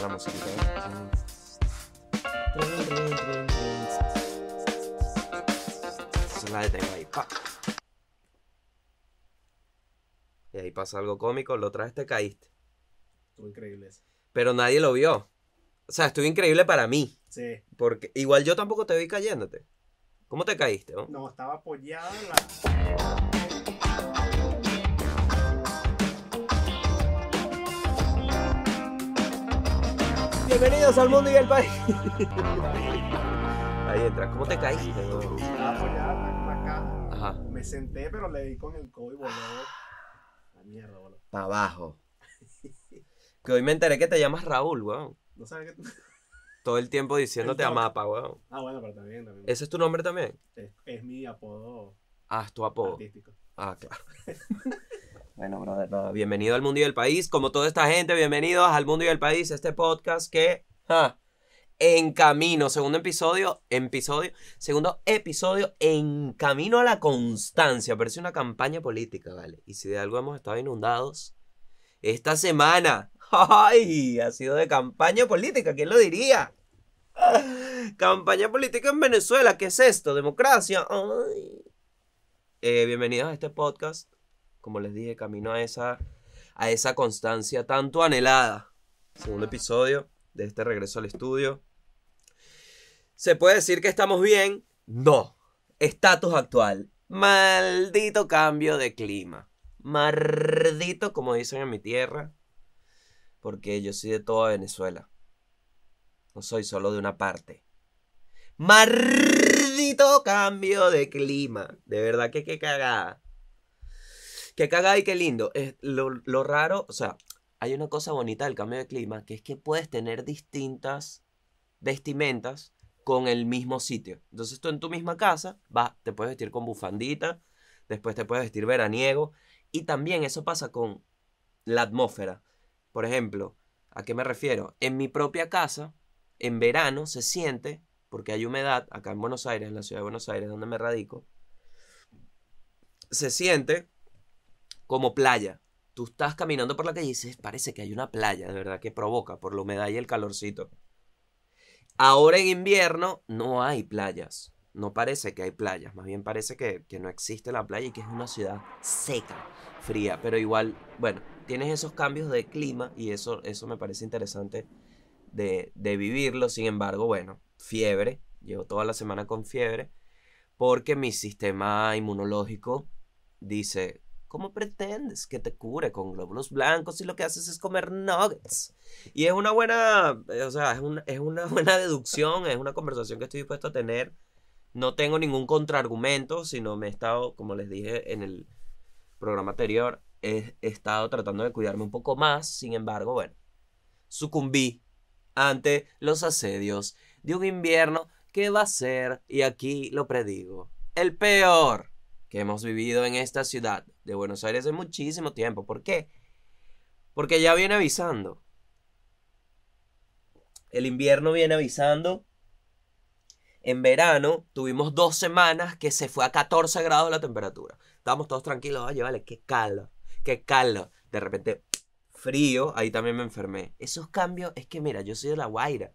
la música. Entonces la detengo ahí. pa. Y ahí pasa algo cómico, lo traes, te caíste. Estuvo increíble eso. Pero nadie lo vio. O sea, estuvo increíble para mí. Sí. Porque igual yo tampoco te vi cayéndote. ¿Cómo te caíste? no? No, estaba apoyada en la. Bienvenidos al mundo y el país. Ahí entras. ¿Cómo te caíste? Estaba en la caja. Ajá. Me senté, pero le di con el codo y voló. La mierda, voló. Para abajo. Que hoy me enteré que te llamas Raúl, weón. No sabes qué. Todo el tiempo diciéndote a mapa, weón. Ah, bueno, pero también. también. ¿Ese es tu nombre también? Es, es mi apodo Ah, es tu apodo. artístico. Ah, claro. Bueno, brother, bienvenido al mundo y el país. Como toda esta gente, bienvenidos al mundo y el país, este podcast que en camino, segundo episodio, episodio, segundo episodio en camino a la constancia. Parece una campaña política, ¿vale? Y si de algo hemos estado inundados, esta semana, ¡ay! Ha sido de campaña política, ¿quién lo diría? Campaña política en Venezuela, ¿qué es esto? ¿Democracia? Eh, bienvenidos a este podcast. Como les dije, camino a esa, a esa constancia tanto anhelada. Segundo episodio de este regreso al estudio. ¿Se puede decir que estamos bien? No. Estatus actual. Maldito cambio de clima. Maldito, como dicen en mi tierra. Porque yo soy de toda Venezuela. No soy solo de una parte. Maldito cambio de clima. De verdad que qué cagada. Qué cagada y qué lindo. Es lo, lo raro, o sea, hay una cosa bonita del cambio de clima, que es que puedes tener distintas vestimentas con el mismo sitio. Entonces tú en tu misma casa vas, te puedes vestir con bufandita, después te puedes vestir veraniego, y también eso pasa con la atmósfera. Por ejemplo, ¿a qué me refiero? En mi propia casa, en verano se siente, porque hay humedad, acá en Buenos Aires, en la ciudad de Buenos Aires, donde me radico, se siente como playa. Tú estás caminando por la calle y dices, parece que hay una playa, de verdad que provoca por la humedad y el calorcito. Ahora en invierno no hay playas. No parece que hay playas, más bien parece que, que no existe la playa y que es una ciudad seca, fría. Pero igual, bueno, tienes esos cambios de clima y eso, eso me parece interesante de, de vivirlo. Sin embargo, bueno, fiebre. Llevo toda la semana con fiebre porque mi sistema inmunológico dice, ¿cómo pretendes que te cure con glóbulos blancos si lo que haces es comer nuggets? Y es una buena, eh, o sea, es una, es una buena deducción, es una conversación que estoy dispuesto a tener. No tengo ningún contraargumento, sino me he estado, como les dije en el programa anterior, he, he estado tratando de cuidarme un poco más. Sin embargo, bueno, sucumbí ante los asedios de un invierno que va a ser, y aquí lo predigo, el peor que hemos vivido en esta ciudad de Buenos Aires en muchísimo tiempo. ¿Por qué? Porque ya viene avisando. El invierno viene avisando. En verano tuvimos dos semanas que se fue a 14 grados la temperatura. Estábamos todos tranquilos. Oye, vale, qué calor, qué calor. De repente, frío, ahí también me enfermé. Esos cambios, es que mira, yo soy de La Guaira.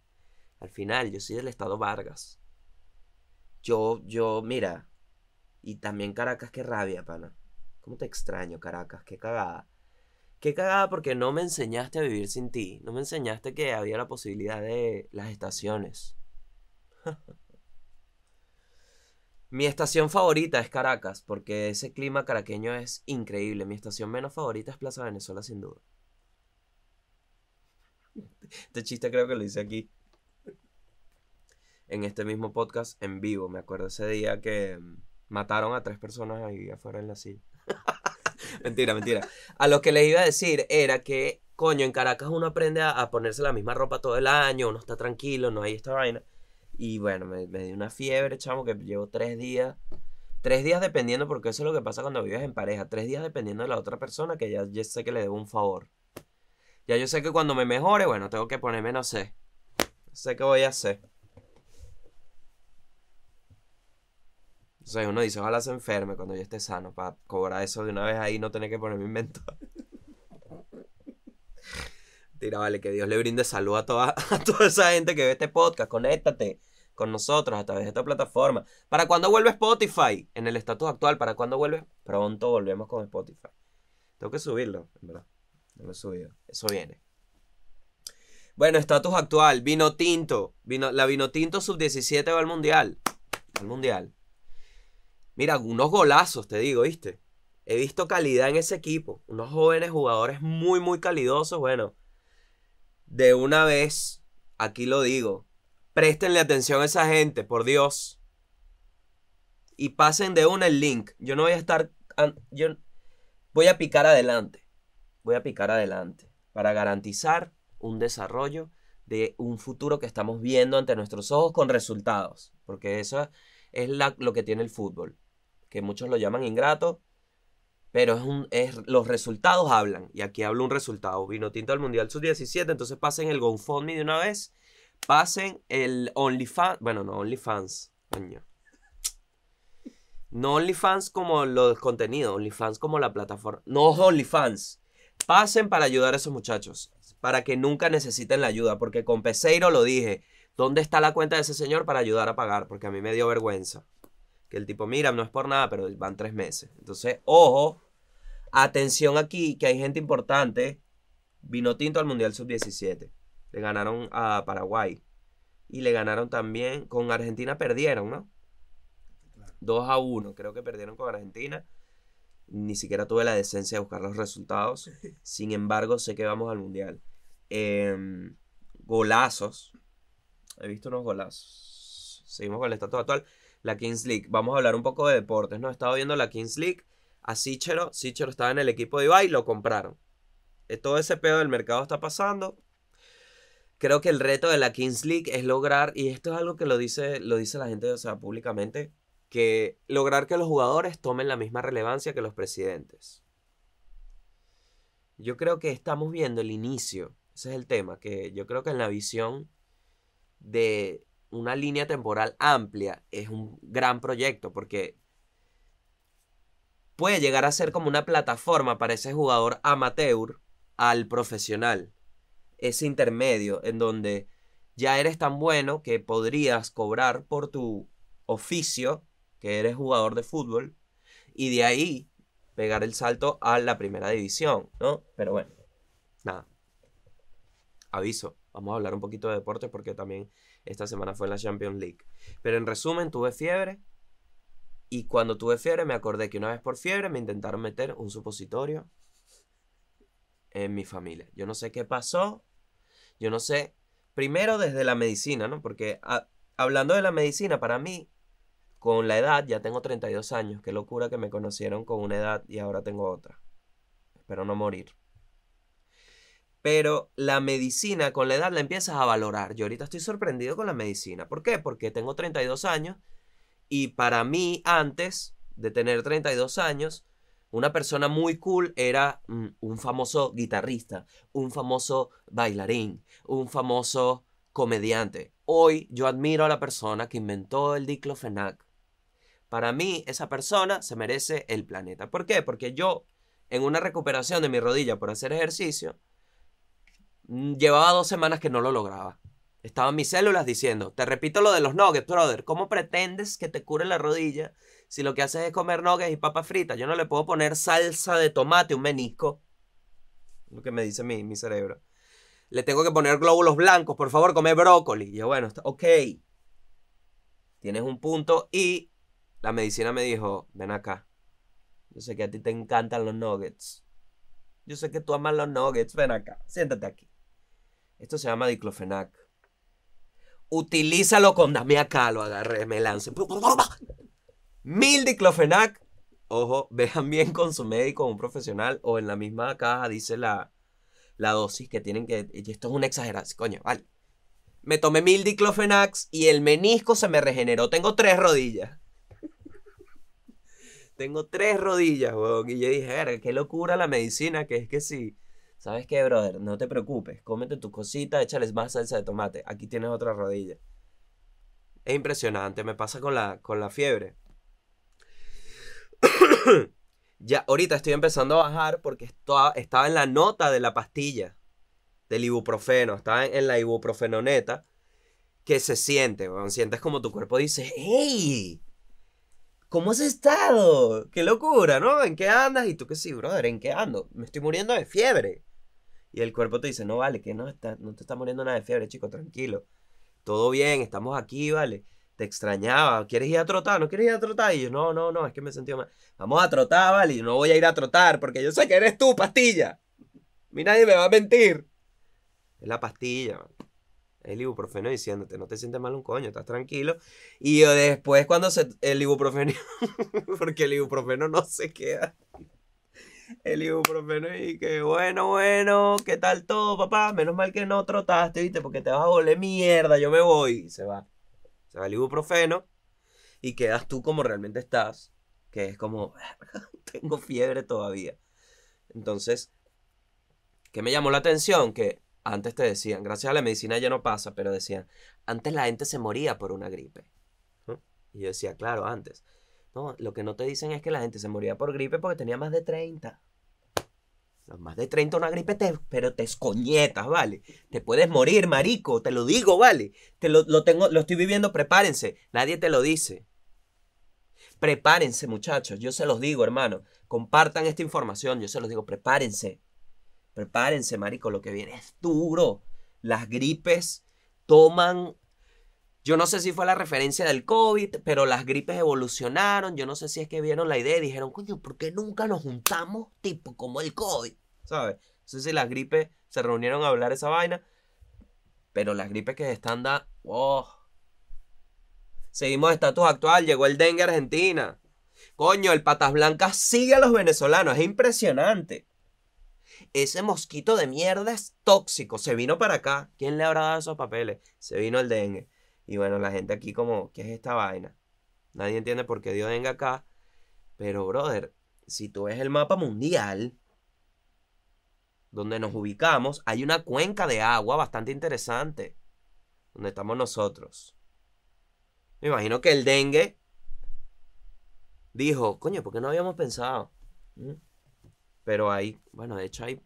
Al final, yo soy del estado Vargas. Yo, yo, mira. Y también Caracas, qué rabia, pana. ¿Cómo te extraño, Caracas? Qué cagada. Qué cagada porque no me enseñaste a vivir sin ti. No me enseñaste que había la posibilidad de las estaciones. Mi estación favorita es Caracas, porque ese clima caraqueño es increíble. Mi estación menos favorita es Plaza Venezuela, sin duda. Este chiste creo que lo hice aquí. En este mismo podcast, en vivo. Me acuerdo ese día que mm, mataron a tres personas ahí afuera en la silla. mentira, mentira. A lo que les iba a decir era que, coño, en Caracas uno aprende a, ponerse la misma ropa todo el año, uno está tranquilo, no hay esta vaina. Y bueno, me, me dio una fiebre, chamo, que llevo tres días. Tres días dependiendo, porque eso es lo que pasa cuando vives en pareja. Tres días dependiendo de la otra persona, que ya, ya sé que le debo un favor. Ya yo sé que cuando me mejore, bueno, tengo que ponerme, no sé. Sé qué voy a hacer. Sea, uno dice, ojalá se enferme cuando yo esté sano, para cobrar eso de una vez ahí y no tener que ponerme invento. Tira, vale, que Dios le brinde salud a toda, a toda esa gente que ve este podcast. Conéctate con nosotros a través de esta plataforma. ¿Para cuándo vuelve Spotify? En el estatus actual, ¿para cuándo vuelve? Pronto volvemos con Spotify. Tengo que subirlo, en verdad. No lo he subido. Eso viene. Bueno, estatus actual. Vino tinto. La vino tinto sub-17 va al mundial. Al mundial. Mira, unos golazos, te digo, ¿viste? He visto calidad en ese equipo. Unos jóvenes jugadores muy, muy calidosos. Bueno, de una vez, aquí lo digo. Préstenle atención a esa gente, por Dios. Y pasen de una el link. Yo no voy a estar. Yo voy a picar adelante. Voy a picar adelante. Para garantizar un desarrollo de un futuro que estamos viendo ante nuestros ojos con resultados. Porque eso es lo que tiene el fútbol. Que muchos lo llaman ingrato. Pero es un, es, los resultados hablan. Y aquí hablo un resultado. Vino tinto al Mundial Sub-17. Entonces pasen el GoFundMe de una vez. Pasen el OnlyFans. Bueno, no OnlyFans. Coño. No OnlyFans como los contenidos. OnlyFans como la plataforma. No OnlyFans. Pasen para ayudar a esos muchachos para que nunca necesiten la ayuda, porque con Peseiro lo dije, ¿dónde está la cuenta de ese señor para ayudar a pagar? Porque a mí me dio vergüenza. Que el tipo, mira, no es por nada, pero van tres meses. Entonces, ojo, atención aquí, que hay gente importante. Vino tinto al Mundial Sub-17. Le ganaron a Paraguay. Y le ganaron también, con Argentina perdieron, ¿no? 2 a 1, creo que perdieron con Argentina. Ni siquiera tuve la decencia de buscar los resultados. Sin embargo, sé que vamos al Mundial. Em, golazos. He visto unos golazos. Seguimos con el estatus actual. La Kings League. Vamos a hablar un poco de deportes. No he estado viendo la Kings League. A Sichero. Sichero estaba en el equipo de Ibai. Lo compraron. Eh, todo ese pedo del mercado está pasando. Creo que el reto de la Kings League es lograr, y esto es algo que lo dice, lo dice la gente, o sea, públicamente, que lograr que los jugadores tomen la misma relevancia que los presidentes. Yo creo que estamos viendo el inicio ese es el tema, que yo creo que en la visión de una línea temporal amplia es un gran proyecto porque puede llegar a ser como una plataforma para ese jugador amateur al profesional. Ese intermedio en donde ya eres tan bueno que podrías cobrar por tu oficio, que eres jugador de fútbol, y de ahí pegar el salto a la primera división, ¿no? Pero bueno, nada aviso, vamos a hablar un poquito de deporte porque también esta semana fue la Champions League. Pero en resumen, tuve fiebre y cuando tuve fiebre me acordé que una vez por fiebre me intentaron meter un supositorio en mi familia. Yo no sé qué pasó, yo no sé, primero desde la medicina, ¿no? Porque hablando de la medicina, para mí, con la edad, ya tengo 32 años, qué locura que me conocieron con una edad y ahora tengo otra. Espero no morir. Pero la medicina con la edad la empiezas a valorar. Yo ahorita estoy sorprendido con la medicina. ¿Por qué? Porque tengo 32 años y para mí antes de tener 32 años, una persona muy cool era mm, un famoso guitarrista, un famoso bailarín, un famoso comediante. Hoy yo admiro a la persona que inventó el diclofenac. Para mí esa persona se merece el planeta. ¿Por qué? Porque yo en una recuperación de mi rodilla por hacer ejercicio, llevaba dos semanas que no lo lograba. Estaban mis células diciendo, te repito lo de los nuggets, brother, ¿cómo pretendes que te cure la rodilla si lo que haces es comer nuggets y papas fritas? Yo no le puedo poner salsa de tomate, un menisco. Lo que me dice mi, mi cerebro. Le tengo que poner glóbulos blancos, por favor, come brócoli. Y yo, bueno, ok. Tienes un punto y la medicina me dijo, ven acá. Yo sé que a ti te encantan los nuggets. Yo sé que tú amas los nuggets. Ven acá, siéntate aquí. Esto se llama diclofenac. Utilízalo con dame acá, lo agarré, me lance. Mil diclofenac. Ojo, vean bien con su médico, un profesional, o en la misma caja dice la, la dosis que tienen que. Y esto es una exageración, coño, vale. Me tomé mil diclofenacs y el menisco se me regeneró. Tengo tres rodillas. Tengo tres rodillas, weón. Y yo dije, qué locura la medicina, que es que sí ¿Sabes qué, brother? No te preocupes. Cómete tu cosita, échales más salsa de tomate. Aquí tienes otra rodilla. Es impresionante. Me pasa con la, con la fiebre. ya, ahorita estoy empezando a bajar porque estaba, estaba en la nota de la pastilla. del ibuprofeno, estaba en, la ibuprofenoneta, que se siente, weón. Sientes como tu cuerpo dice, ¡Hey! ¿Cómo has estado? ¡Qué locura, ¿no? ¿En qué andas? Y tú que sí, brother, ¿en qué ando? Me estoy muriendo de fiebre. Y el cuerpo te dice, no vale, que no, está, no te está muriendo nada de fiebre, chico, tranquilo. Todo bien, estamos aquí, vale. Te extrañaba, ¿quieres ir a trotar? ¿No quieres ir a trotar? Y yo, no, no, no, es que me sentí mal. Vamos a trotar, vale, y yo no voy a ir a trotar porque yo sé que eres tú, pastilla. A mí nadie me va a mentir. Es la pastilla, man. Es el ibuprofeno diciéndote, no te sientes mal un coño, estás tranquilo. Y después cuando se, el ibuprofeno, porque el ibuprofeno no se queda. El ibuprofeno y que bueno, bueno, ¿qué tal todo, papá? Menos mal que no trotaste, ¿viste? Porque te vas a volver mierda, yo me voy. Y se va. Se va el ibuprofeno y quedas tú como realmente estás, que es como, tengo fiebre todavía. Entonces, ¿qué me llamó la atención? Que antes te decían, gracias a la medicina ya no pasa, pero decían, antes la gente se moría por una gripe. Y yo decía, claro, antes. No, lo que no te dicen es que la gente se moría por gripe porque tenía más de 30. Los más de 30 una gripe, te, pero te escoñetas, ¿vale? Te puedes morir, marico, te lo digo, ¿vale? Te lo, lo tengo, lo estoy viviendo, prepárense. Nadie te lo dice. Prepárense, muchachos, yo se los digo, hermano. Compartan esta información, yo se los digo, prepárense. Prepárense, marico, lo que viene es duro. Las gripes toman yo no sé si fue la referencia del COVID, pero las gripes evolucionaron. Yo no sé si es que vieron la idea y dijeron, coño, ¿por qué nunca nos juntamos tipo como el COVID? ¿Sabes? No sé si las gripes se reunieron a hablar esa vaina. Pero las gripes que están da. Oh. Seguimos estatus actual. Llegó el dengue a Argentina. Coño, el patas blancas sigue a los venezolanos. Es impresionante. Ese mosquito de mierda es tóxico. Se vino para acá. ¿Quién le habrá dado esos papeles? Se vino el dengue. Y bueno, la gente aquí como, ¿qué es esta vaina? Nadie entiende por qué Dios venga acá. Pero, brother, si tú ves el mapa mundial, donde nos ubicamos, hay una cuenca de agua bastante interesante, donde estamos nosotros. Me imagino que el dengue dijo, coño, ¿por qué no habíamos pensado? ¿Mm? Pero hay, bueno, de hecho hay,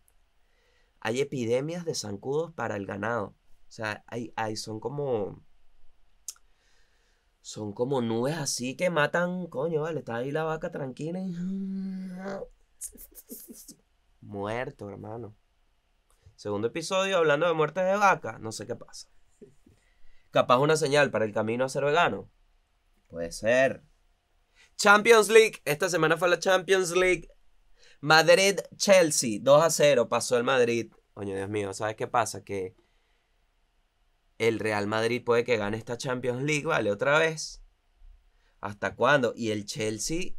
hay epidemias de zancudos para el ganado. O sea, hay, hay, son como son como nubes así que matan, coño, vale, está ahí la vaca tranquila y... Muerto, hermano. Segundo episodio hablando de muertes de vaca, no sé qué pasa. Capaz una señal para el camino a ser vegano. Puede ser. Champions League, esta semana fue la Champions League. Madrid-Chelsea, 2 a 0, pasó el Madrid. Coño, Dios mío, ¿sabes qué pasa? Que el Real Madrid puede que gane esta Champions League, ¿vale? Otra vez. ¿Hasta cuándo? Y el Chelsea.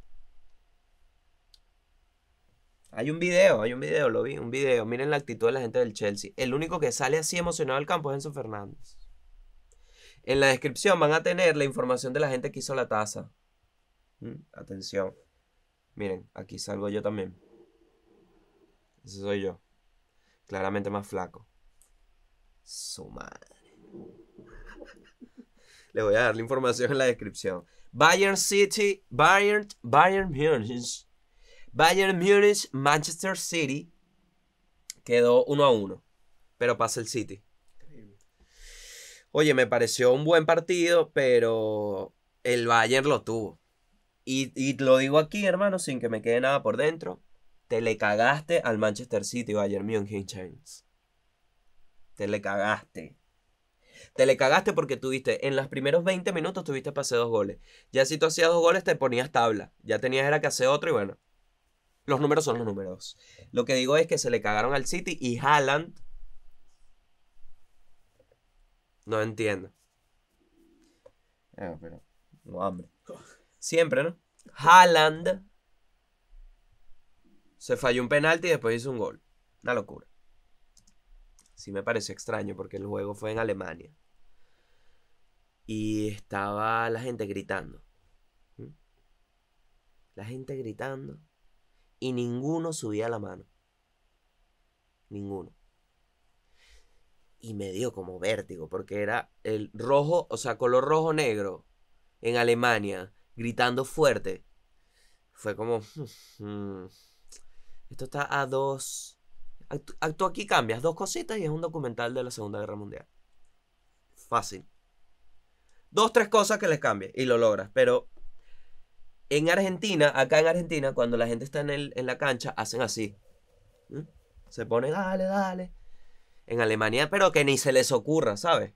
Hay un video, hay un video, lo vi, un video. Miren la actitud de la gente del Chelsea. El único que sale así emocionado al campo es Enzo Fernández. En la descripción van a tener la información de la gente que hizo la taza. ¿Mm? Atención. Miren, aquí salgo yo también. Ese soy yo. Claramente más flaco. Su madre. Le voy a dar la información en la descripción. Bayern City, Bayern, Bayern Munich, Bayern Munich, Manchester City quedó 1 a 1, pero pasa el City. Oye, me pareció un buen partido, pero el Bayern lo tuvo. Y, y, lo digo aquí, hermano, sin que me quede nada por dentro. Te le cagaste al Manchester City, Bayern Munich. Te le cagaste. Te le cagaste porque tuviste, en los primeros 20 minutos tuviste hacer dos goles. Ya si tú hacías dos goles te ponías tabla. Ya tenías era que hacer otro y bueno. Los números son los números. Lo que digo es que se le cagaron al City y Haaland. No entiendo. Ah, pero. No, hambre. Siempre, ¿no? Haaland. Se falló un penalti y después hizo un gol. Una locura sí me pareció extraño porque el juego fue en Alemania. Y estaba la gente gritando. ¿Mm? La gente gritando. Y ninguno subía la mano. Ninguno. Y me dio como vértigo porque era el rojo, o sea, color rojo negro en Alemania, gritando fuerte. Fue como... Hmm, esto está a dos Tú aquí cambias dos cositas y es un documental de la Segunda Guerra Mundial. Fácil. Dos, tres cosas que les cambies y lo logras. Pero en Argentina, acá en Argentina, cuando la gente está en, el, en la cancha, hacen así. Se ponen, dale, dale. En Alemania, pero que ni se les ocurra, ¿sabes?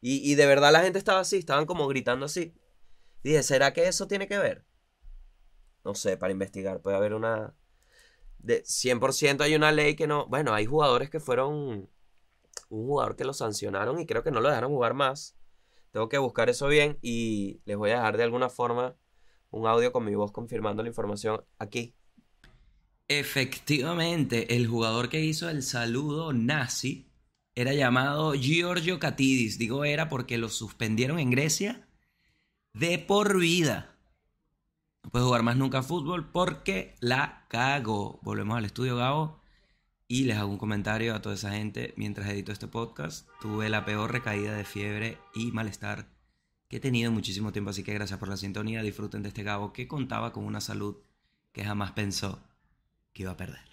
Y, y de verdad la gente estaba así, estaban como gritando así. Dije, ¿será que eso tiene que ver? No sé, para investigar. Puede haber una... De 100% hay una ley que no... Bueno, hay jugadores que fueron... Un jugador que lo sancionaron y creo que no lo dejaron jugar más. Tengo que buscar eso bien y les voy a dejar de alguna forma un audio con mi voz confirmando la información aquí. Efectivamente, el jugador que hizo el saludo nazi era llamado Giorgio Katidis. Digo era porque lo suspendieron en Grecia de por vida. No puede jugar más nunca fútbol porque la cagó. Volvemos al estudio Gabo y les hago un comentario a toda esa gente. Mientras edito este podcast, tuve la peor recaída de fiebre y malestar que he tenido en muchísimo tiempo. Así que gracias por la sintonía. Disfruten de este Gabo que contaba con una salud que jamás pensó que iba a perder.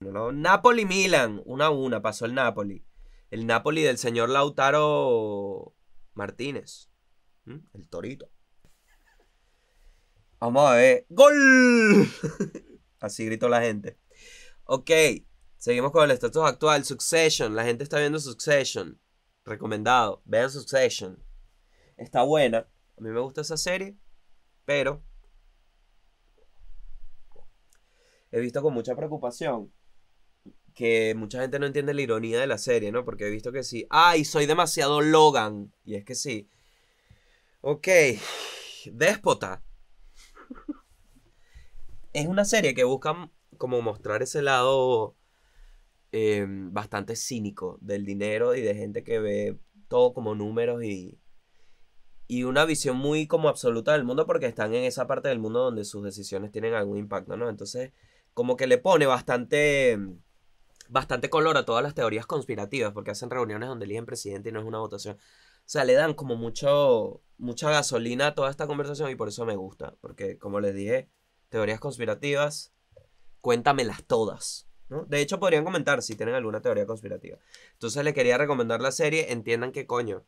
No, Napoli-Milan, una a una, pasó el Napoli. El Napoli del señor Lautaro Martínez. El torito. Vamos a ver. ¡Gol! Así gritó la gente. Ok, seguimos con el estatus actual. Succession, la gente está viendo Succession. Recomendado, vean Succession. Está buena. A mí me gusta esa serie, pero he visto con mucha preocupación que mucha gente no entiende la ironía de la serie, ¿no? Porque he visto que sí, ay, soy demasiado Logan. Y es que sí. Ok, déspota. Es una serie que busca como mostrar ese lado eh, bastante cínico del dinero y de gente que ve todo como números y, y una visión muy como absoluta del mundo porque están en esa parte del mundo donde sus decisiones tienen algún impacto, ¿no? Entonces, como que le pone bastante bastante color a todas las teorías conspirativas, porque hacen reuniones donde eligen presidente y no es una votación. O sea, le dan como mucho, mucha gasolina a toda esta conversación y por eso me gusta, porque como les dije, teorías conspirativas, cuéntamelas todas. ¿no? De hecho, podrían comentar si tienen alguna teoría conspirativa. Entonces, le quería recomendar la serie, entiendan qué coño.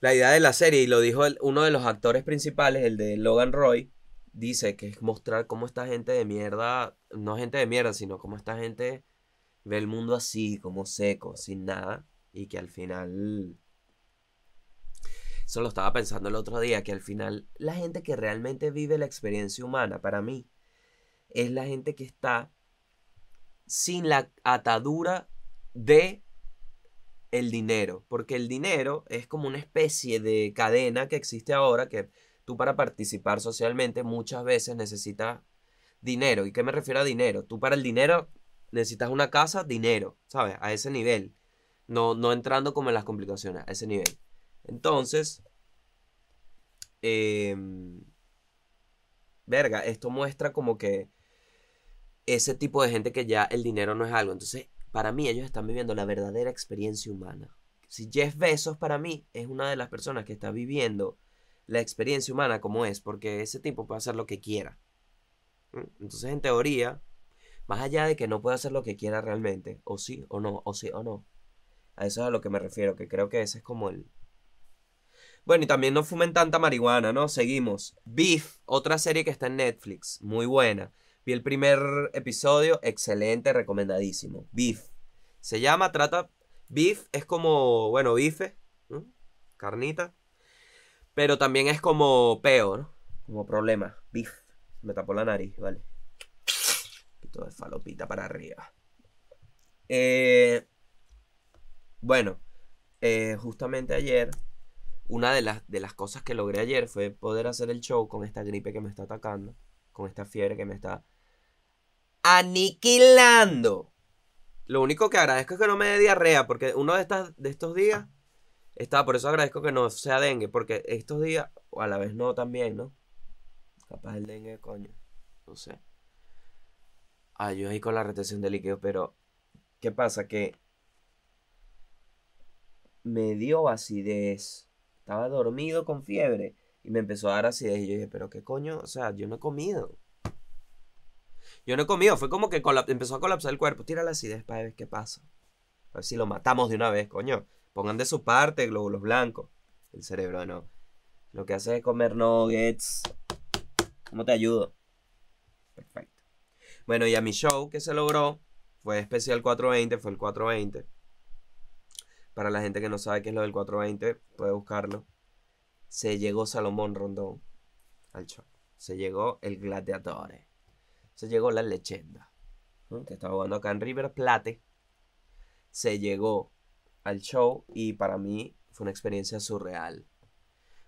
La idea de la serie, y lo dijo uno de los actores principales, el de Logan Roy, dice que es mostrar cómo esta gente de mierda, no gente de mierda, sino cómo esta gente ve el mundo así, como seco, sin nada, y que al final... Eso lo estaba pensando el otro día, que al final la gente que realmente vive la experiencia humana, para mí, es la gente que está sin la atadura de el dinero, porque el dinero es como una especie de cadena que existe ahora que tú para participar socialmente muchas veces necesitas dinero. ¿Y qué me refiero a dinero? Tú para el dinero necesitas una casa, dinero, ¿sabes? A ese nivel. No, no entrando como en las complicaciones, a ese nivel. Entonces, em, verga, esto muestra como que ese tipo de gente que ya el dinero no es algo. Entonces, para mí ellos están viviendo la verdadera experiencia humana. Si Jeff Bezos para mí es una de las personas que está viviendo la experiencia humana como es, porque ese tipo puede hacer lo que quiera. ¿Mm? Entonces, en teoría, más allá de que no puede hacer lo que quiera realmente, o sí o no, o sí o no, a eso es a lo que me refiero, que creo que ese es como el... Bueno, y también no fumen tanta marihuana, ¿no? Seguimos. Beef, otra serie que está en Netflix, muy buena. Vi el primer episodio, excelente, recomendadísimo. Beef. Se llama, trata... Beef es como, bueno, bife, carnita. Pero también es como peo, ¿no? Como problema. Beef. Me tapó la nariz, vale. Poquito de falopita para arriba. Eh, bueno, eh, justamente ayer, una de las, de las cosas que logré ayer fue poder hacer el show con esta gripe que me está atacando, con esta fiebre que me está aniquilando. Lo único que agradezco es que no me dé diarrea, porque uno de, estas, de estos días estaba, por eso agradezco que no sea dengue, porque estos días, o a la vez no también, ¿no? Capaz el dengue, coño, no sé. Ah, yo ahí con la retención de líquidos, pero ¿qué pasa? Que me dio acidez. Estaba dormido con fiebre y me empezó a dar acidez. Y yo dije, pero qué coño, o sea, yo no he comido. Yo no he comido, fue como que empezó a colapsar el cuerpo. Tira la acidez para ver qué pasa. A ver si lo matamos de una vez, coño. Pongan de su parte glóbulos blancos. El cerebro no. Lo que hace es comer nuggets. ¿Cómo te ayudo? Perfecto. Bueno, y a mi show que se logró fue especial 420, fue el 420. Para la gente que no sabe qué es lo del 420, puede buscarlo. Se llegó Salomón Rondón al show. Se llegó el Gladiatore. Se llegó la leyenda. Que estaba jugando acá en River Plate. Se llegó al show y para mí fue una experiencia surreal.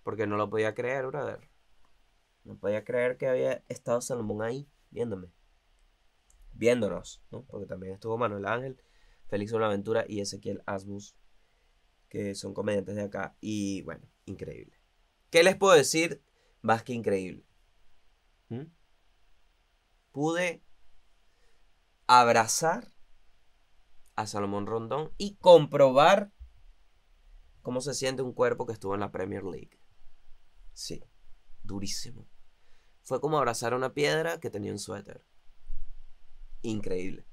Porque no lo podía creer, brother. No podía creer que había estado Salomón ahí viéndome. Viéndonos, ¿no? Porque también estuvo Manuel Ángel, Félix Bonaventura y Ezequiel Asmus, que son comediantes de acá. Y bueno, increíble. ¿Qué les puedo decir más que increíble? ¿Mm? Pude abrazar a Salomón Rondón y comprobar cómo se siente un cuerpo que estuvo en la Premier League. Sí, durísimo. Fue como abrazar a una piedra que tenía un suéter. Increíble.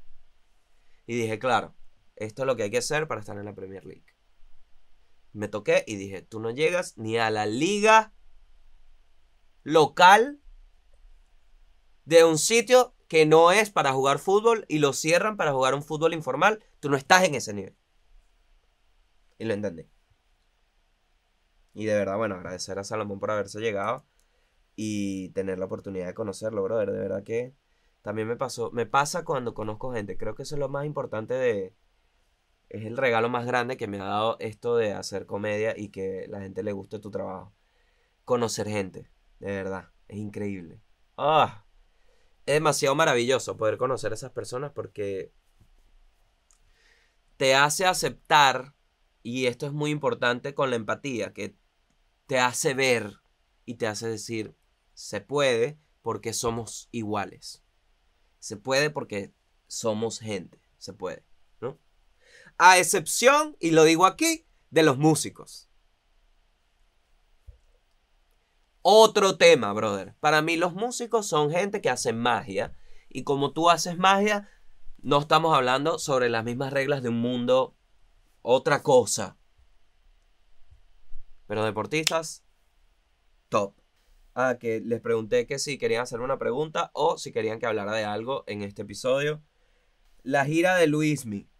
Y dije, claro, esto es lo que hay que hacer para estar en la Premier League. Me toqué y dije, tú no llegas ni a la liga local de un sitio que no es para jugar fútbol y lo cierran para jugar un fútbol informal. Tú no estás en ese nivel. Y lo entendí. Y de verdad, bueno, agradecer a Salomón por haberse llegado y tener la oportunidad de conocerlo, brother. De verdad que también me pasó, me pasa cuando conozco gente. Creo que eso es lo más importante de, es el regalo más grande que me ha dado esto de hacer comedia y que la gente le guste tu trabajo. Conocer gente, de verdad, es increíble. Ah, es demasiado maravilloso poder conocer a esas personas porque te hace aceptar, y esto es muy importante con la empatía, que te hace ver y te hace decir, se puede porque somos iguales. Se puede porque somos gente, se puede. A excepción, y lo digo aquí, de los músicos. Otro tema, brother. Para mí los músicos son gente que hace magia. Y como tú haces magia, no estamos hablando sobre las mismas reglas de un mundo, otra cosa. Pero deportistas, top. Ah, que les pregunté que si querían hacer una pregunta o si querían que hablara de algo en este episodio. La gira de Luismi.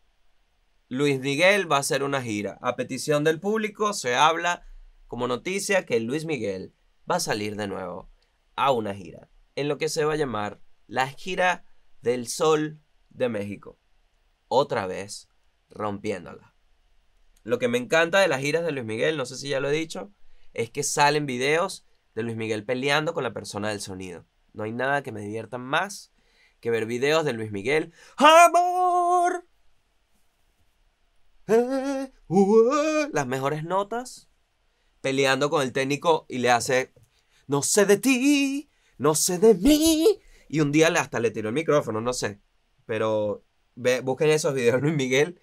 Luis Miguel va a hacer una gira. A petición del público se habla como noticia que Luis Miguel va a salir de nuevo a una gira. En lo que se va a llamar la gira del Sol de México. Otra vez rompiéndola. Lo que me encanta de las giras de Luis Miguel, no sé si ya lo he dicho, es que salen videos de Luis Miguel peleando con la persona del sonido. No hay nada que me divierta más que ver videos de Luis Miguel. ¡Amor! Las mejores notas. Peleando con el técnico y le hace. No sé de ti, no sé de mí. Y un día hasta le tiró el micrófono, no sé. Pero ve, busquen esos videos de Luis Miguel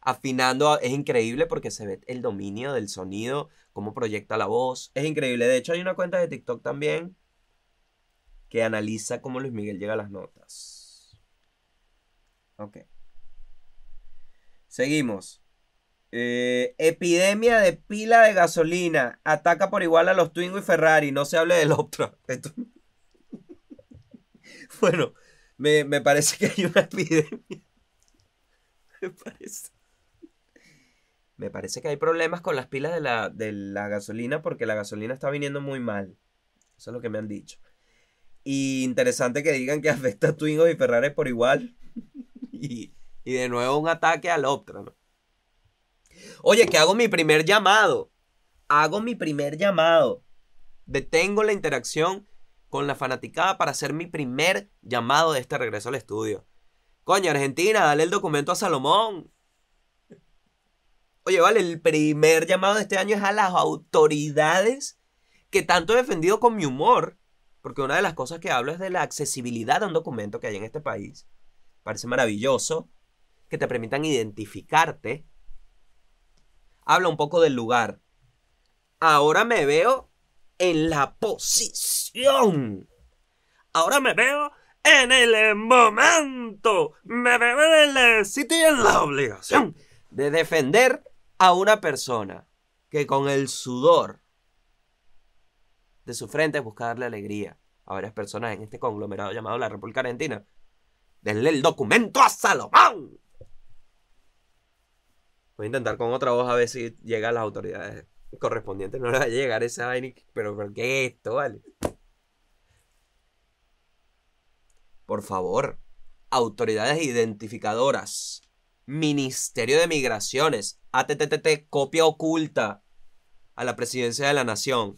afinando. Es increíble porque se ve el dominio del sonido, cómo proyecta la voz. Es increíble. De hecho, hay una cuenta de TikTok también que analiza cómo Luis Miguel llega a las notas. Ok. Seguimos. Eh, epidemia de pila de gasolina. Ataca por igual a los Twingo y Ferrari. No se hable del Optra. Bueno, me, me parece que hay una epidemia. Me parece. Me parece que hay problemas con las pilas de la, de la gasolina porque la gasolina está viniendo muy mal. Eso es lo que me han dicho. Y interesante que digan que afecta a Twingo y Ferrari por igual. y, y de nuevo un ataque al Optra, ¿no? Oye, que hago mi primer llamado. Hago mi primer llamado. Detengo la interacción con la fanaticada para hacer mi primer llamado de este regreso al estudio. Coño, Argentina, dale el documento a Salomón. Oye, vale, el primer llamado de este año es a las autoridades que tanto he defendido con mi humor. Porque una de las cosas que hablo es de la accesibilidad a un documento que hay en este país. Parece maravilloso que te permitan identificarte habla un poco del lugar. Ahora me veo en la posición. Ahora me veo en el momento, me veo en el sitio y en la obligación de defender a una persona que con el sudor de su frente busca darle alegría a varias personas en este conglomerado llamado la República Argentina. Denle el documento a Salomón. Voy a intentar con otra voz a ver si llega a las autoridades correspondientes. No le va a llegar esa vaina, pero ¿por qué esto, vale? Por favor, autoridades identificadoras, Ministerio de Migraciones, ATTT, copia oculta a la presidencia de la nación.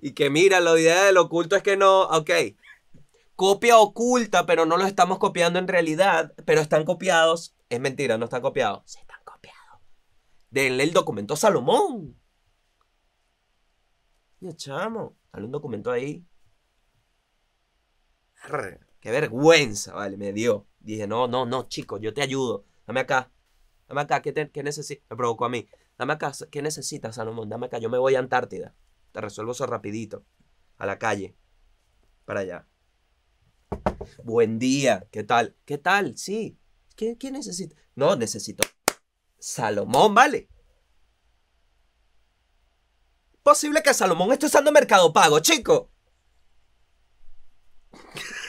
y que mira, la idea del oculto es que no, ok, copia oculta, pero no lo estamos copiando en realidad, pero están copiados. Es mentira, no están copiados. Sí están copiados. Denle el documento a Salomón. Ya, chamo, dale un documento ahí. Qué vergüenza, vale, me dio. Dije, no, no, no, chico, yo te ayudo. Dame acá. Dame acá, ¿qué, te- qué necesitas? Me provocó a mí. Dame acá, ¿qué necesitas, Salomón? Dame acá, yo me voy a Antártida. Te resuelvo eso rapidito. A la calle. Para allá. Buen día. ¿Qué tal? ¿Qué tal? Sí. ¿Qué, necesita? No, necesito. Salomón, vale. Posible que Salomón esté usando Mercado Pago, chico.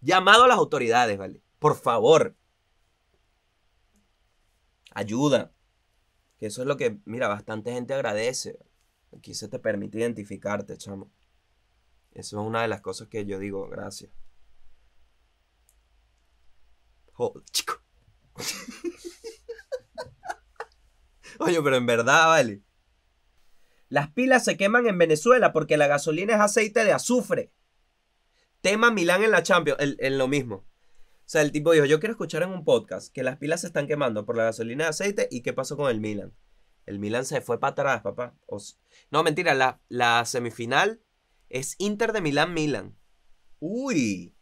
Llamado a las autoridades, ¿vale? Por favor. Ayuda. Que eso es lo que, mira, bastante gente agradece. Aquí se te permite identificarte, chamo. Eso es una de las cosas que yo digo, gracias. Joder, chico. Oye, pero en verdad, vale. Las pilas se queman en Venezuela porque la gasolina es aceite de azufre. Tema Milán en la Champions, en lo mismo. O sea, el tipo dijo, yo quiero escuchar en un podcast que las pilas se están quemando por la gasolina de aceite y qué pasó con el Milan. El Milan se fue para atrás, papá. No, mentira, la, la semifinal es Inter de Milán-Milan. Uy.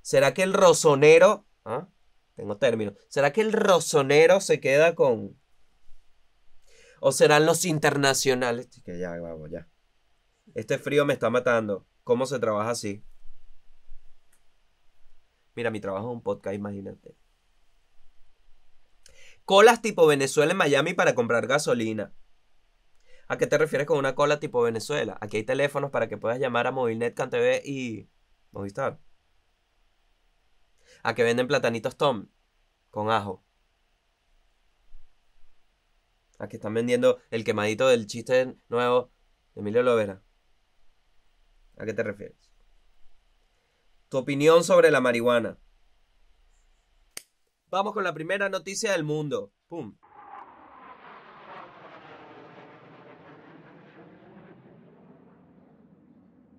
¿Será que el rosonero... ¿Ah? Tengo término. ¿Será que el rosonero se queda con... ¿O serán los internacionales? Que ya, vamos, ya. Este frío me está matando. ¿Cómo se trabaja así? Mira, mi trabajo es un podcast, imagínate. Colas tipo Venezuela en Miami para comprar gasolina. ¿A qué te refieres con una cola tipo Venezuela? Aquí hay teléfonos para que puedas llamar a Movilnet, CanTV y Movistar. A que venden platanitos Tom con ajo. A que están vendiendo el quemadito del chiste nuevo de Emilio Lovera. ¿A qué te refieres? Tu opinión sobre la marihuana. Vamos con la primera noticia del mundo. Pum.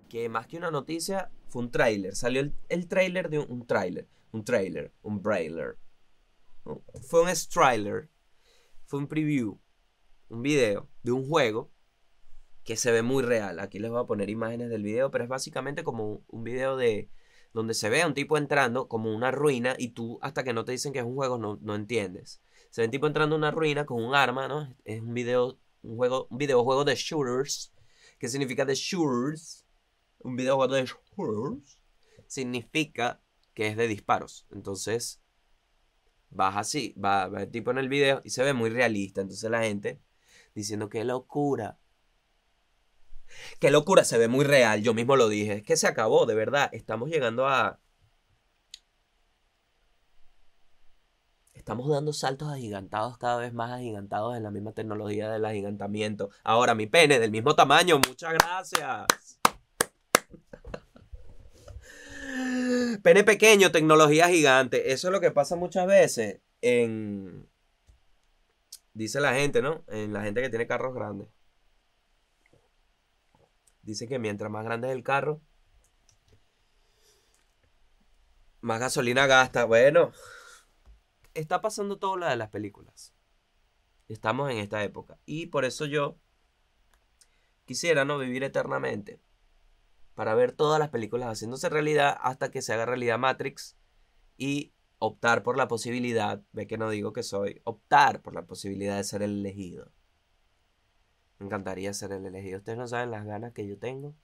Que más que una noticia, fue un tráiler. Salió el, el tráiler de un, tráiler. Un tráiler. Un brailer. No, Fue un trailer. Fue un preview. Un video de un juego que se ve muy real. Aquí les voy a poner imágenes del video, pero es básicamente como un video de donde se ve a un tipo entrando como una ruina y tú hasta que no te dicen que es un juego no, no entiendes. Se ve un tipo entrando a una ruina con un arma, ¿no? Es un video, un juego, videojuego de shooters. ¿Qué significa de shooters? Un videojuego de shooters significa que es de disparos. Entonces, vas así, va, va el tipo en el video y se ve muy realista. Entonces la gente diciendo qué locura. Qué locura, se ve muy real. Yo mismo lo dije. Es que se acabó, de verdad. Estamos llegando a. Estamos dando saltos agigantados, cada vez más agigantados en la misma tecnología del agigantamiento. Ahora, mi pene, del mismo tamaño. Muchas gracias. Pene pequeño, tecnología gigante. Eso es lo que pasa muchas veces en. Dice la gente, ¿no? En la gente que tiene carros grandes. Dice que mientras más grande es el carro, más gasolina gasta. Bueno, está pasando todo lo de las películas. Estamos en esta época. Y por eso yo quisiera no vivir eternamente. Para ver todas las películas haciéndose realidad hasta que se haga realidad Matrix. Y optar por la posibilidad, ve que no digo que soy, optar por la posibilidad de ser el elegido. Me encantaría ser el elegido. Ustedes no saben las ganas que yo tengo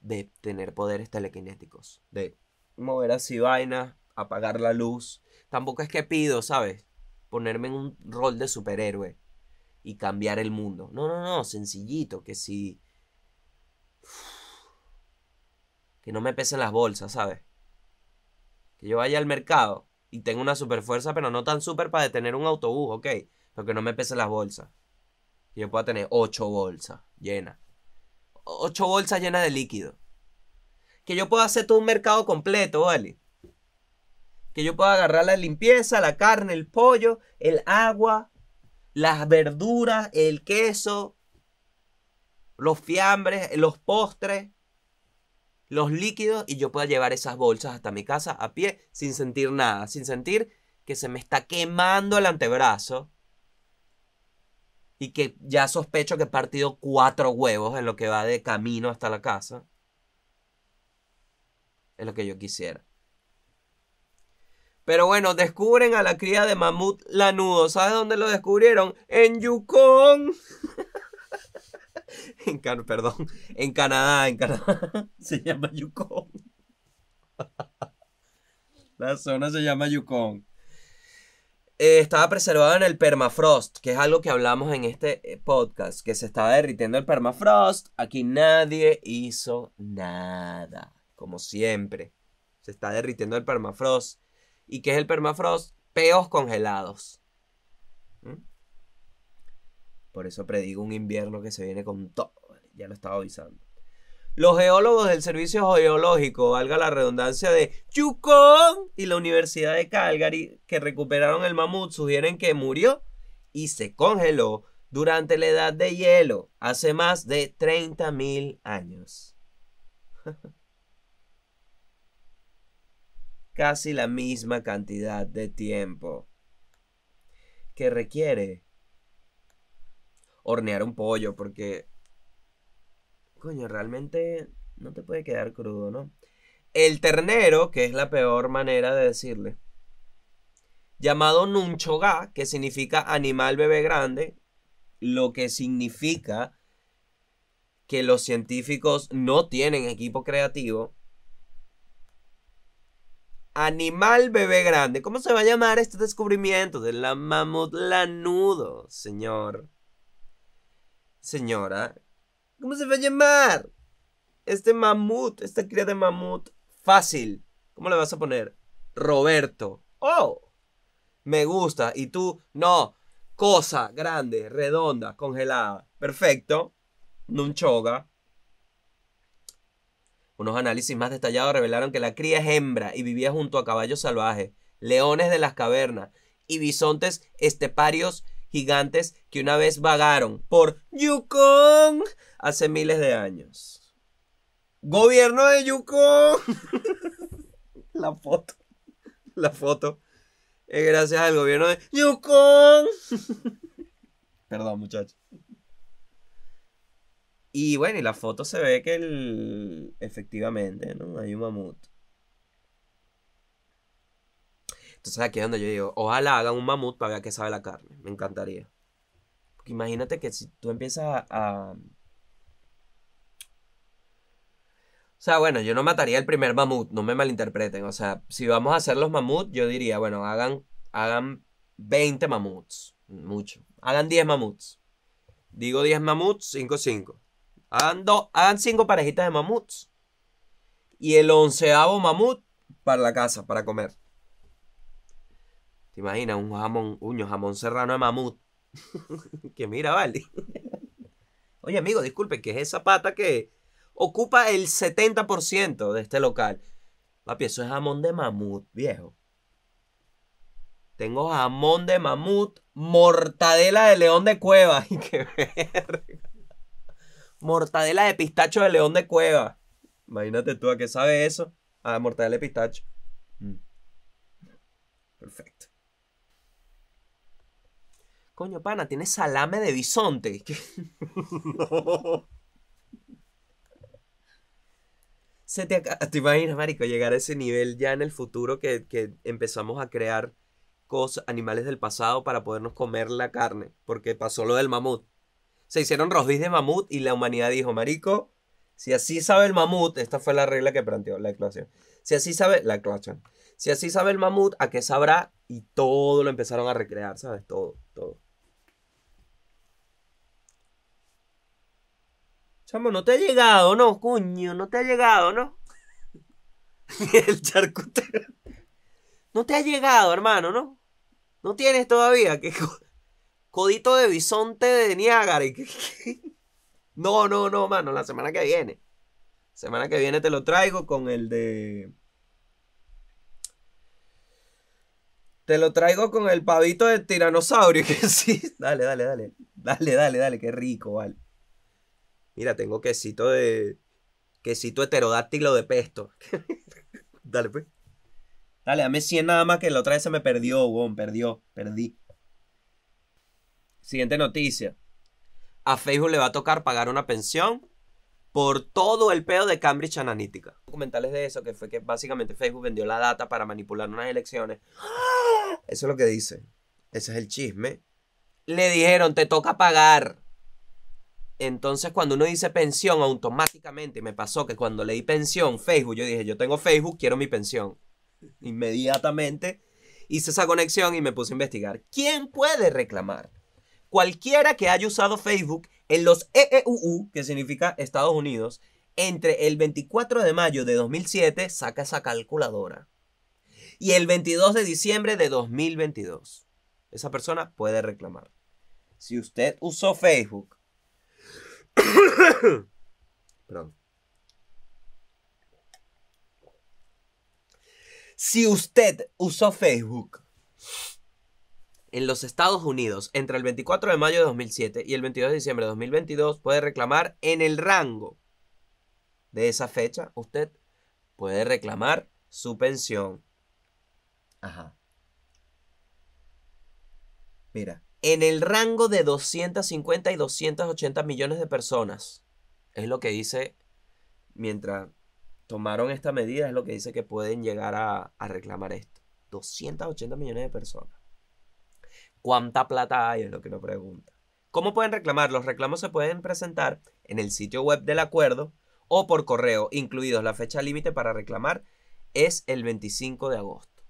de tener poderes telequinéticos. De mover así vainas, apagar la luz. Tampoco es que pido, ¿sabes? Ponerme en un rol de superhéroe y cambiar el mundo. No, no, no, sencillito, que si... Que no me pesen las bolsas, ¿sabes? Que yo vaya al mercado y tenga una super fuerza, pero no tan super para detener un autobús, ¿ok? Pero que no me pesen las bolsas. Que yo pueda tener ocho bolsas llenas. Ocho bolsas llenas de líquido. Que yo pueda hacer todo un mercado completo, ¿vale? Que yo pueda agarrar la limpieza, la carne, el pollo, el agua, las verduras, el queso, los fiambres, los postres, los líquidos y yo pueda llevar esas bolsas hasta mi casa a pie sin sentir nada, sin sentir que se me está quemando el antebrazo y que ya sospecho que he partido cuatro huevos en lo que va de camino hasta la casa. Es lo que yo quisiera. Pero bueno, descubren a la cría de mamut lanudo. ¿Sabes dónde lo descubrieron? En Yukon. en Can perdón, en Canadá, en Canadá. se llama Yukon. la zona se llama Yukon. Eh, estaba preservado en el permafrost, que es algo que hablamos en este eh, podcast, que se estaba derritiendo el permafrost. Aquí nadie hizo nada, como siempre. Se está derritiendo el permafrost. ¿Y qué es el permafrost? Peos congelados. ¿Mm? Por eso predigo un invierno que se viene con todo. Ya lo estaba avisando. Los geólogos del Servicio Geológico, valga la redundancia de Yukon y la Universidad de Calgary, que recuperaron el mamut, sugieren que murió y se congeló durante la edad de hielo, hace más de 30.000 años. casi la misma cantidad de tiempo que requiere hornear un pollo porque coño, realmente no te puede quedar crudo, ¿no? El ternero, que es la peor manera de decirle, llamado nunchoga, que significa animal bebé grande, lo que significa que los científicos no tienen equipo creativo Animal bebé grande. ¿Cómo se va a llamar este descubrimiento de la mamut lanudo, señor? Señora, ¿cómo se va a llamar? Este mamut, esta cría de mamut. Fácil. ¿Cómo le vas a poner? Roberto. Oh, me gusta. Y tú, no. Cosa grande, redonda, congelada. Perfecto. Nunchoga. Unos análisis más detallados revelaron que la cría es hembra y vivía junto a caballos salvajes, leones de las cavernas y bisontes esteparios gigantes que una vez vagaron por Yukon hace miles de años. Gobierno de Yukon. la foto. La foto. Es gracias al gobierno de Yukon. Perdón, muchachos. Y bueno, y la foto se ve que el... efectivamente, ¿no? Hay un mamut. Entonces aquí es donde yo digo, ojalá hagan un mamut para ver qué sabe la carne. Me encantaría. Porque imagínate que si tú empiezas a... O sea, bueno, yo no mataría el primer mamut, no me malinterpreten. O sea, si vamos a hacer los mamuts, yo diría, bueno, hagan, hagan 20 mamuts. Mucho. Hagan 10 mamuts. Digo 10 mamuts, 5-5. Hagan, hagan cinco parejitas de mamuts. Y el onceavo mamut para la casa, para comer. ¿Te? Un jamón, uño, jamón serrano de mamut. que mira, vale. Oye, amigo, disculpe, que es esa pata que ocupa el 70% de este local. Papi, eso es jamón de mamut, viejo. Tengo jamón de mamut, mortadela de león de cueva. Y qué verga. Mortadela de pistacho de león de cueva. Imagínate tú a qué sabe eso. A mortadela de pistacho. Mm. Perfecto. Coño, pana, tiene salame de bisonte. Se te, ¿Te imaginas, marico, llegar a ese nivel ya en el futuro que, que empezamos a crear cosas, animales del pasado para podernos comer la carne? Porque pasó lo del mamut. Se hicieron rosbif de mamut y la humanidad dijo, marico, si así sabe el mamut, esta fue la regla que planteó la eclosión. Si así sabe la eclosión. Si así sabe el mamut, ¿a qué sabrá? Y todo lo empezaron a recrear, ¿sabes? Todo, todo. Chamo, no te ha llegado, ¿no? Coño, no te ha llegado, ¿no? el charcutero. No te ha llegado, hermano, ¿no? No tienes todavía. que Codito de bisonte de Niágara. y que- No, no, no, mano. La semana que viene. Semana que viene te lo traigo con el de. Te lo traigo con el pavito de tiranosaurio. Que sí. Dale, dale, dale. Dale, dale, dale. Qué rico, vale. Mira, tengo quesito de. Quesito heterodáctilo de pesto. dale, pues. Dale, dame 100 nada más que la otra vez se me perdió, weón. Perdió, perdí. Siguiente noticia. A Facebook le va a tocar pagar una pensión por todo el pedo de Cambridge Analytica. Documentales de eso, que fue que básicamente Facebook vendió la data para manipular unas elecciones. Eso es lo que dice. Ese es el chisme. Le dijeron, te toca pagar. Entonces, cuando uno dice pensión, automáticamente me pasó que cuando leí pensión, Facebook, yo dije, yo tengo Facebook, quiero mi pensión. Inmediatamente hice esa conexión y me puse a investigar. ¿Quién puede reclamar? Cualquiera que haya usado Facebook en los EEUU, que significa Estados Unidos, entre el 24 de mayo de 2007, saca esa calculadora. Y el 22 de diciembre de 2022. Esa persona puede reclamar. Si usted usó Facebook. Perdón. Si usted usó Facebook en los Estados Unidos entre el 24 de mayo de 2007 y el 22 de diciembre de 2022, puede reclamar en el rango de esa fecha. Usted puede reclamar su pensión. Ajá. Mira, en el rango de 250 y 280 millones de personas. Es lo que dice, mientras tomaron esta medida, es lo que dice que pueden llegar a, reclamar esto. 280 millones de personas. ¿Cuánta plata hay? Es lo que uno pregunta. ¿Cómo pueden reclamar? Los reclamos se pueden presentar en el sitio web del acuerdo o por correo, incluidos la fecha límite para reclamar es el 25 de agosto.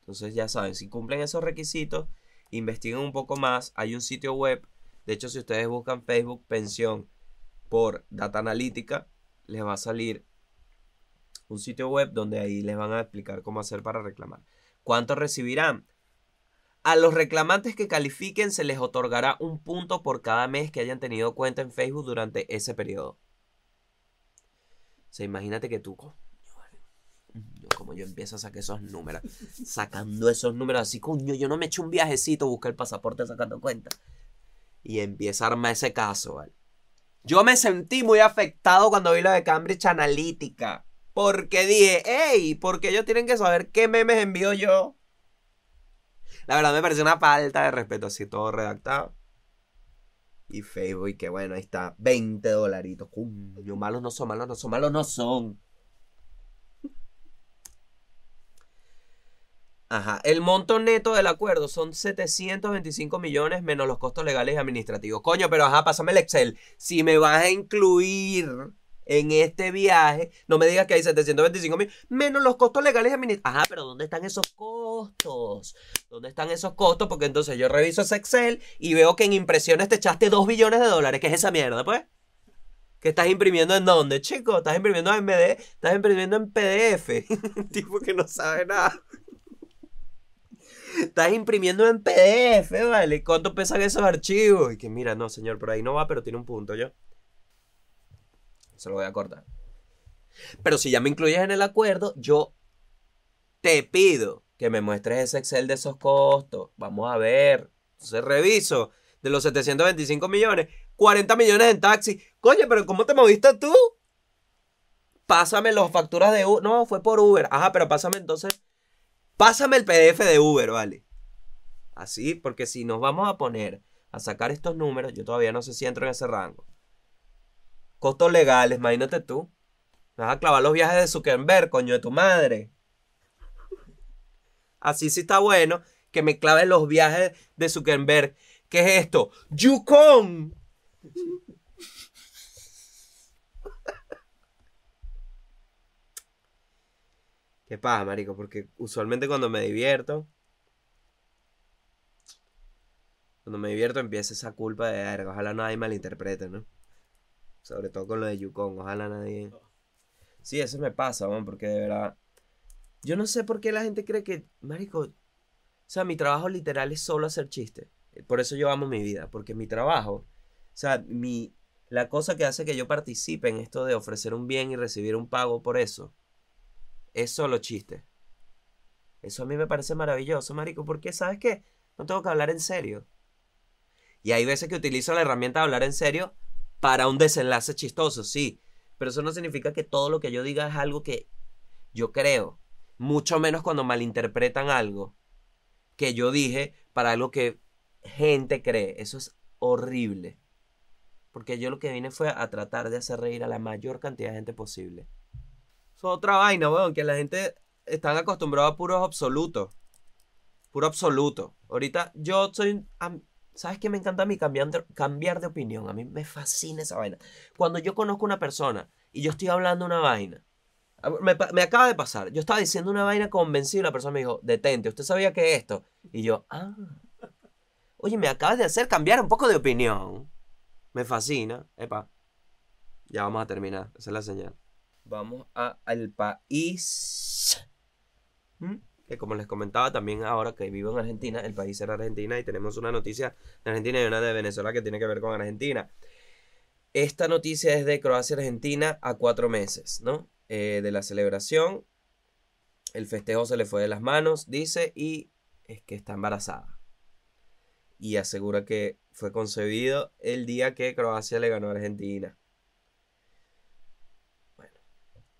Entonces ya saben, si cumplen esos requisitos, investiguen un poco más. Hay un sitio web. De hecho, si ustedes buscan Facebook pensión por data analítica, les va a salir un sitio web donde ahí les van a explicar cómo hacer para reclamar. ¿Cuánto recibirán? A los reclamantes que califiquen se les otorgará un punto por cada mes que hayan tenido cuenta en Facebook durante ese periodo. O sea, imagínate que tú, como yo empiezo a sacar esos números, sacando esos números así, coño, yo no me eché un viajecito, busqué el pasaporte sacando cuenta. Y empieza a armar ese caso, ¿vale? Yo me sentí muy afectado cuando vi lo de Cambridge Analytica. Porque dije, hey, ¿por qué ellos tienen que saber qué memes envío yo? La verdad me pareció una falta de respeto, así todo redactado. Y Facebook, que bueno, ahí está, 20 dolaritos. Coño, malos no son, malos no son, malos no son. Ajá, el monto neto del acuerdo son 725 millones menos los costos legales y administrativos. Coño, pero ajá, pásame el Excel. Si me vas a incluir en este viaje, no me digas que hay 725 mil menos los costos legales y administrativos. Ajá, pero ¿dónde están esos costos? ¿Dónde están esos costos? Porque entonces yo reviso ese Excel y veo que en impresiones te echaste 2 billones de dólares. ¿Qué es esa mierda, pues? ¿Que estás imprimiendo en dónde, chico? ¿Estás imprimiendo en MD? ¿Estás imprimiendo en PDF? tipo que no sabe nada. Estás imprimiendo en PDF, ¿vale? ¿Cuánto pesan esos archivos? Y que mira, no, señor, por ahí no va, pero tiene un punto yo. Se lo voy a cortar. Pero si ya me incluyes en el acuerdo, yo te pido que me muestres ese Excel de esos costos. Vamos a ver. Entonces reviso. De los 725 millones, 40 millones en taxi. Coño, pero ¿cómo te moviste tú? Pásame las facturas de Uber. No, fue por Uber. Ajá, pero pásame entonces. Pásame el PDF de Uber, ¿vale? Así, porque si nos vamos a poner a sacar estos números, yo todavía no sé si entro en ese rango. Costos legales, imagínate tú. Me vas a clavar los viajes de Zuckerberg, coño de tu madre. Así sí está bueno que me claven los viajes de Zuckerberg. ¿Qué es esto? ¡Yukon! ¿Qué pasa, marico? Porque usualmente cuando me divierto, cuando me divierto empieza esa culpa de, verga, ojalá nadie malinterprete, ¿no? Sobre todo con lo de Yukon, ojalá nadie... Sí, eso me pasa, man, porque de verdad... Yo no sé por qué la gente cree que, marico, o sea, mi trabajo literal es solo hacer chistes. Por eso yo amo mi vida, porque mi trabajo, o sea, mi, la cosa que hace que yo participe en esto de ofrecer un bien y recibir un pago por eso, es solo chiste. Eso a mí me parece maravilloso, marico, porque ¿sabes qué? No tengo que hablar en serio. Y hay veces que utilizo la herramienta de hablar en serio para un desenlace chistoso, sí. Pero eso no significa que todo lo que yo diga es algo que yo creo. Mucho menos cuando malinterpretan algo que yo dije para algo que gente cree. Eso es horrible. Porque yo lo que vine fue a tratar de hacer reír a la mayor cantidad de gente posible. Es otra vaina, weón, que la gente están acostumbrada a puros absolutos. Puro absoluto. Ahorita yo soy... ¿Sabes qué me encanta a mí? Cambiar de, cambiar de opinión. A mí me fascina esa vaina. Cuando yo conozco una persona y yo estoy hablando una vaina. me acaba de pasar. Yo estaba diciendo una vaina convencido y la persona me dijo, detente, ¿usted sabía que esto? Y yo, ah. Oye, me acabas de hacer cambiar un poco de opinión. Me fascina. Epa. Ya vamos a terminar. Esa es la señal. Vamos a, al país. Que como les comentaba también ahora que vivo en Argentina, el país era Argentina y tenemos una noticia de Argentina y una de Venezuela que tiene que ver con Argentina. Esta noticia es de Croacia-Argentina a cuatro meses, ¿no? Eh, de la celebración. El festejo se le fue de las manos, dice, y es que está embarazada. Y asegura que fue concebido el día que Croacia le ganó a Argentina.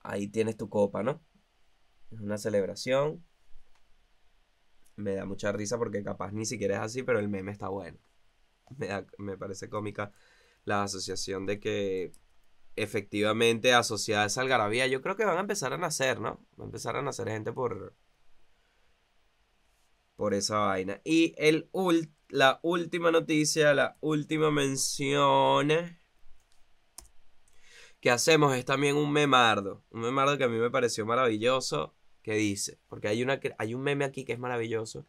Ahí tienes tu copa, ¿no? Es una celebración. Me da mucha risa porque capaz ni siquiera es así, pero el meme está bueno. Me, da- me parece cómica la asociación de que efectivamente asociada a esa algarabía, yo creo que van a empezar a nacer, ¿no? Va a empezar a nacer gente por, por esa vaina. Y el la última noticia, la última mención que hacemos es también un memardo. Un memardo que a mí me pareció maravilloso. Que dice, porque hay, una, hay un meme aquí que es maravilloso,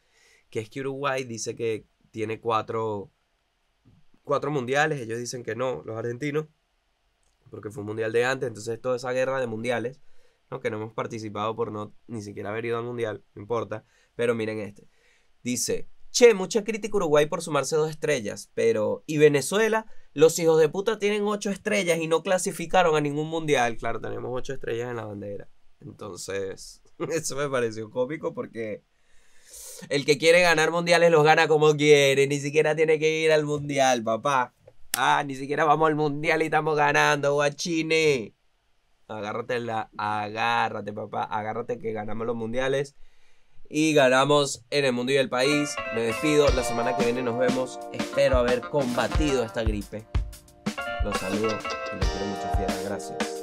que es que Uruguay dice que tiene cuatro, cuatro mundiales. Ellos dicen que no, los argentinos, porque fue un mundial de antes. Entonces, toda esa guerra de mundiales, ¿no? que no hemos participado por no ni siquiera haber ido al mundial, no importa. Pero miren este. Dice, che, mucha crítica Uruguay por sumarse dos estrellas, pero ¿y Venezuela? Los hijos de puta tienen ocho estrellas y no clasificaron a ningún mundial. Claro, tenemos ocho estrellas en la bandera. Entonces, eso me pareció cómico porque el que quiere ganar mundiales los gana como quiere, ni siquiera tiene que ir al mundial, papá. Ah, ni siquiera vamos al mundial y estamos ganando, guachine. Agárrate la, agárrate, papá, agárrate que ganamos los mundiales y ganamos en el mundo y el país. Me despido, la semana que viene nos vemos. Espero haber combatido esta gripe. Los saludo y los quiero mucho, fiel. Gracias.